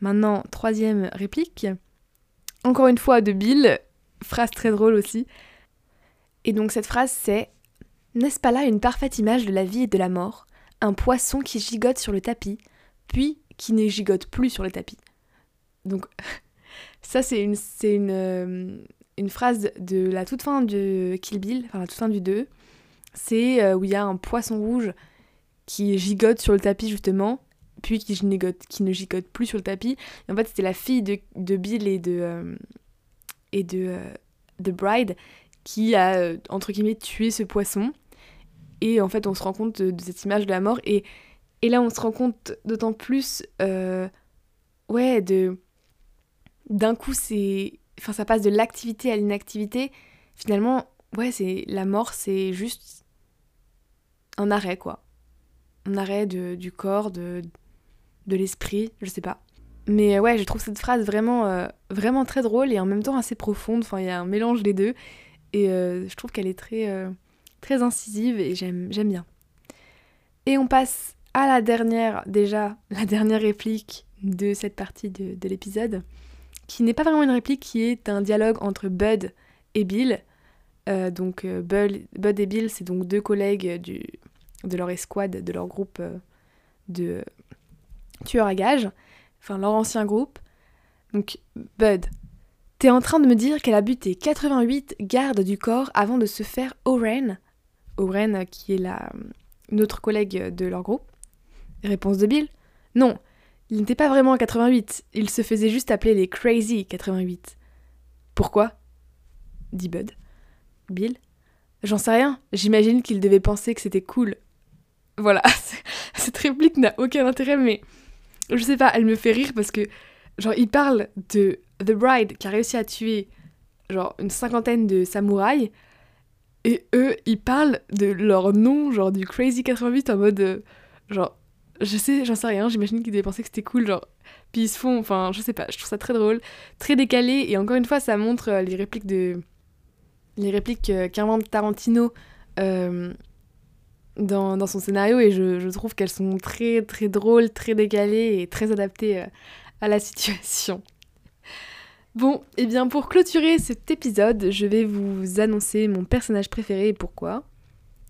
Maintenant, troisième réplique. Encore une fois de Bill, phrase très drôle aussi. Et donc cette phrase c'est N'est-ce pas là une parfaite image de la vie et de la mort? Un poisson qui gigote sur le tapis, puis qui ne gigote plus sur le tapis. Donc ça c'est une, c'est une, euh, une phrase de la toute fin de Kill Bill, enfin la toute fin du 2. C'est euh, où il y a un poisson rouge qui gigote sur le tapis justement puis qui, qui ne gigote plus sur le tapis. En fait, c'était la fille de, Bill et de, euh, et de, euh, de Bride qui a, euh, entre guillemets, tué ce poisson. Et en fait, on se rend compte de, cette image de la mort. Et, Et là, on se rend compte d'autant plus, ouais, de d'un coup, c'est, enfin, ça passe de l'activité à l'inactivité. Finalement, ouais, c'est la mort, c'est juste un arrêt, quoi. Un arrêt de, du corps, de, de l'esprit, je sais pas. Mais ouais, je trouve cette phrase vraiment, euh, vraiment très drôle et en même temps assez profonde. Enfin, il y a un mélange des deux. Et euh, je trouve qu'elle est très, euh, très incisive et j'aime bien. Et on passe à la dernière, déjà, la dernière réplique de cette partie de, de l'épisode, qui n'est pas vraiment une réplique, qui est un dialogue entre Bud et Bill. donc Bud, Bud, et Bill, c'est donc deux collègues du, de leur escouade, de leur groupe de tueurs à gages enfin leur ancien groupe. Donc, Bud, t'es en train de me dire qu'elle a buté 88 gardes du corps avant de se faire Oren Oren, qui est la, notre collègue de leur groupe. Réponse de Bill Non, il n'était pas vraiment 88, il se faisait juste appeler les Crazy 88. Pourquoi? dit Bud. Bill J'en sais rien, j'imagine qu'il devait penser que c'était cool. Voilà, cette réplique n'a aucun intérêt, mais je sais pas, elle me fait rire parce que, genre, il parle de The Bride qui a réussi à tuer, genre, une cinquantaine de samouraïs. Et eux, ils parlent de leur nom, genre du Crazy 88 en mode. Euh, genre, je sais, j'en sais rien, j'imagine qu'ils devaient penser que c'était cool, genre. Puis ils se font, enfin, je sais pas, je trouve ça très drôle, très décalé. Et encore une fois, ça montre euh, les répliques de. Les répliques euh, qu'invente Tarantino dans, son scénario et je, trouve qu'elles sont très très drôles, très décalées et très adaptées euh, à la situation. Bon, et eh bien pour clôturer cet épisode, je vais vous annoncer mon personnage préféré et pourquoi.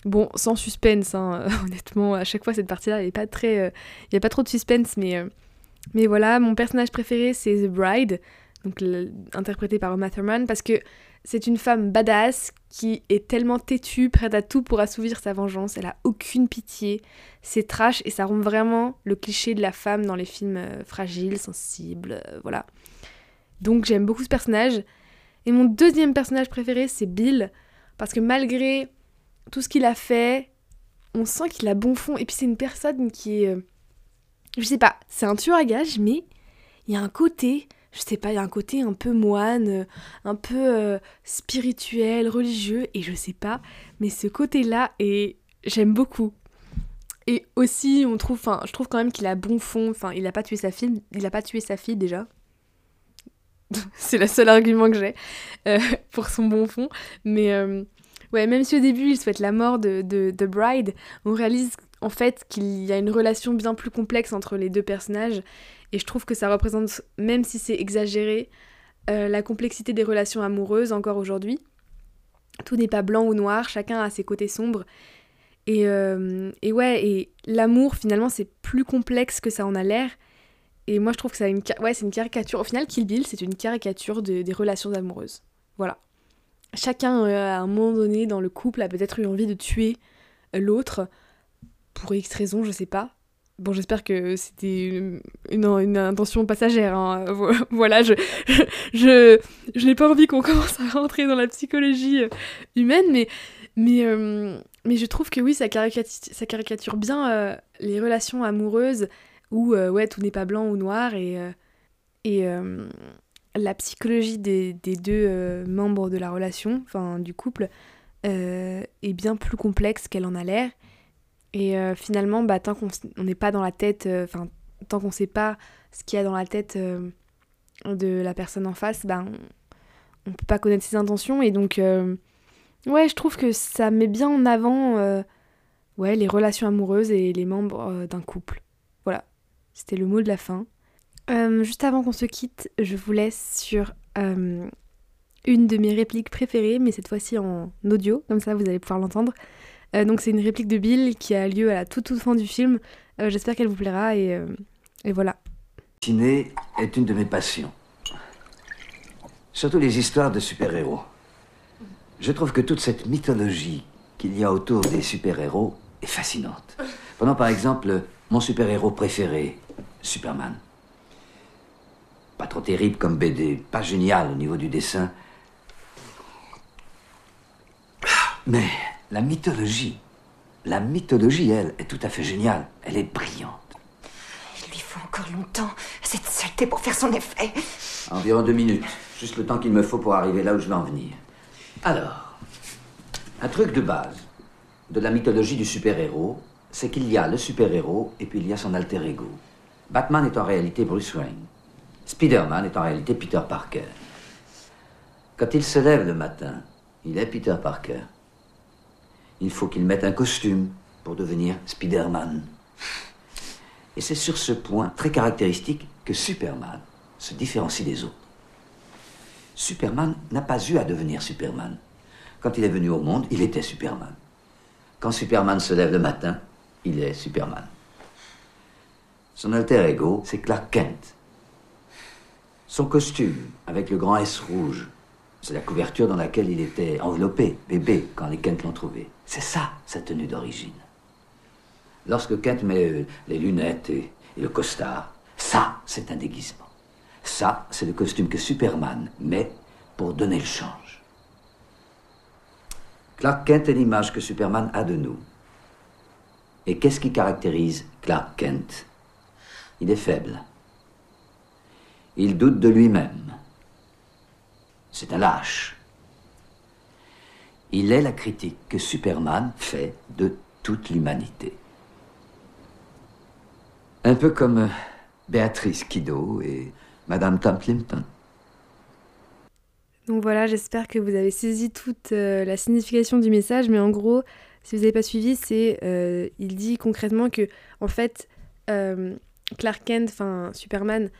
Bon, sans suspense, hein, honnêtement, à chaque fois cette partie-là, il n'y a, euh, a pas trop de suspense, mais, euh, mais voilà, mon personnage préféré c'est The Bride, donc interprété par Uma Thurman, parce que c'est une femme badass qui est tellement têtue, prête à tout pour assouvir sa vengeance. Elle a aucune pitié. C'est trash et ça rend vraiment le cliché de la femme dans les films euh, fragiles, sensibles, euh, voilà. Donc j'aime beaucoup ce personnage. Et mon deuxième personnage préféré, c'est Bill. Parce que malgré tout ce qu'il a fait, on sent qu'il a bon fond. Et puis c'est une personne qui est... Euh, je sais pas, c'est un tueur à gages, mais il y a un côté je sais pas, il y a un côté un peu moine, euh, un peu euh, spirituel, religieux, et je sais pas, mais ce côté-là, et j'aime beaucoup. Et aussi, on trouve, enfin, je trouve quand même qu'il a bon fond, enfin, il a pas tué sa fille, il a pas tué sa fille déjà. C'est le seul argument que j'ai euh, pour son bon fond, mais ouais, même si au début il souhaite la mort de, de, de Bride, on réalise en fait qu'il y a une relation bien plus complexe entre les deux personnages et je trouve que ça représente, même si c'est exagéré, euh, la complexité des relations amoureuses encore aujourd'hui. Tout n'est pas blanc ou noir, chacun a ses côtés sombres. Et, euh, et ouais, et l'amour finalement c'est plus complexe que ça en a l'air. Et moi je trouve que c'est une, ouais, une caricature. Au final, Kill Bill c'est une caricature des relations amoureuses. Voilà. Chacun euh, à un moment donné dans le couple a peut-être eu envie de tuer l'autre pour X raison, je sais pas. Bon, j'espère que c'était une, intention passagère. Hein. Voilà, je, je, je, n'ai pas envie qu'on commence à rentrer dans la psychologie euh, humaine, mais, mais, euh, mais je trouve que oui, ça caricature, ça caricature bien euh, les relations amoureuses où ouais, tout n'est pas blanc ou noir et, et la psychologie des, des deux membres de la relation, enfin du couple, est bien plus complexe qu'elle en a l'air. Et euh, finalement, bah, tant qu'on n'est pas dans la tête, euh, enfin, tant qu'on sait pas ce qu'il y a dans la tête euh, de la personne en face, bah, on, ne peut pas connaître ses intentions. Et donc, ouais, je trouve que ça met bien en avant ouais, les relations amoureuses et les membres d'un couple. Voilà, c'était le mot de la fin. juste avant qu'on se quitte, je vous laisse sur une de mes répliques préférées, mais cette fois-ci en audio, comme ça vous allez pouvoir l'entendre. Euh, donc c'est une réplique de Bill qui a lieu à la toute toute fin du film. Euh, j'espère qu'elle vous plaira et, euh, et voilà. Ciné est une de mes passions. Surtout les histoires de super-héros. Je trouve que toute cette mythologie qu'il y a autour des super-héros est fascinante. Prenons par exemple mon super-héros préféré, Superman. Pas trop terrible comme BD, pas génial au niveau du dessin. Mais la mythologie la mythologie, elle, est tout à fait géniale. Elle est brillante. Il lui faut encore longtemps cette saleté pour faire son effet. Environ deux minutes. Juste le temps qu'il me faut pour arriver là où je veux en venir. Alors, un truc de base de la mythologie du super-héros, c'est qu'il y a le super-héros et puis il y a son alter ego. Batman est en réalité Bruce Wayne. Spider-Man est en réalité Peter Parker. Quand il se lève le matin, il est Peter Parker. Il faut qu'il mette un costume pour devenir Spider-Man. Et c'est sur ce point très caractéristique que Superman se différencie des autres. Superman n'a pas eu à devenir Superman. Quand il est venu au monde, il était Superman. Quand Superman se lève le matin, il est Superman. Son alter ego, c'est Clark Kent. Son costume, avec le grand S rouge, c'est la couverture dans laquelle il était enveloppé, bébé, quand les Kent l'ont trouvé. C'est ça, sa tenue d'origine. Lorsque Kent met euh, les lunettes et, et le costard, ça, c'est un déguisement. Ça, c'est le costume que Superman met pour donner le change. Clark Kent est l'image que Superman a de nous. Et qu'est-ce qui caractérise Clark Kent? Il est faible. Il doute de lui-même. C'est un lâche. Il est la critique que Superman fait de toute l'humanité. Un peu comme euh, Béatrice Kiddo et Madame Templeton. Donc voilà, j'espère que vous avez saisi toute euh, la signification du message, mais en gros, si vous n'avez pas suivi, c'est euh, il dit concrètement que en fait Clark Kent, enfin Superman,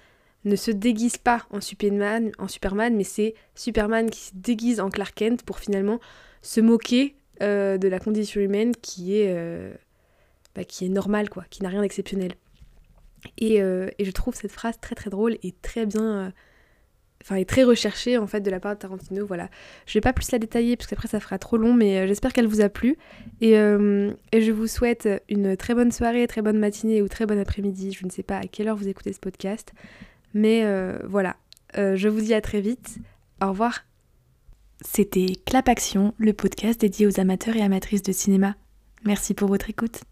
ne se déguise pas en Superman, en Superman, mais c'est Superman qui se déguise en Clark Kent pour finalement se moquer de la condition humaine qui est bah, qui est normale quoi, qui n'a rien d'exceptionnel. Et, et, je trouve cette phrase très très drôle et très bien enfin est très recherchée en fait de la part de Tarantino. Voilà. Je vais pas plus la détailler parce qu'après ça fera trop long mais euh, j'espère qu'elle vous a plu. Et, euh, et, je vous souhaite une très bonne soirée très bonne matinée ou très bon après-midi je ne sais pas à quelle heure vous écoutez ce podcast mais euh, voilà. Je vous dis à très vite. Au revoir. C'était Clap Action le podcast dédié aux amateurs et amatrices de cinéma. Merci pour votre écoute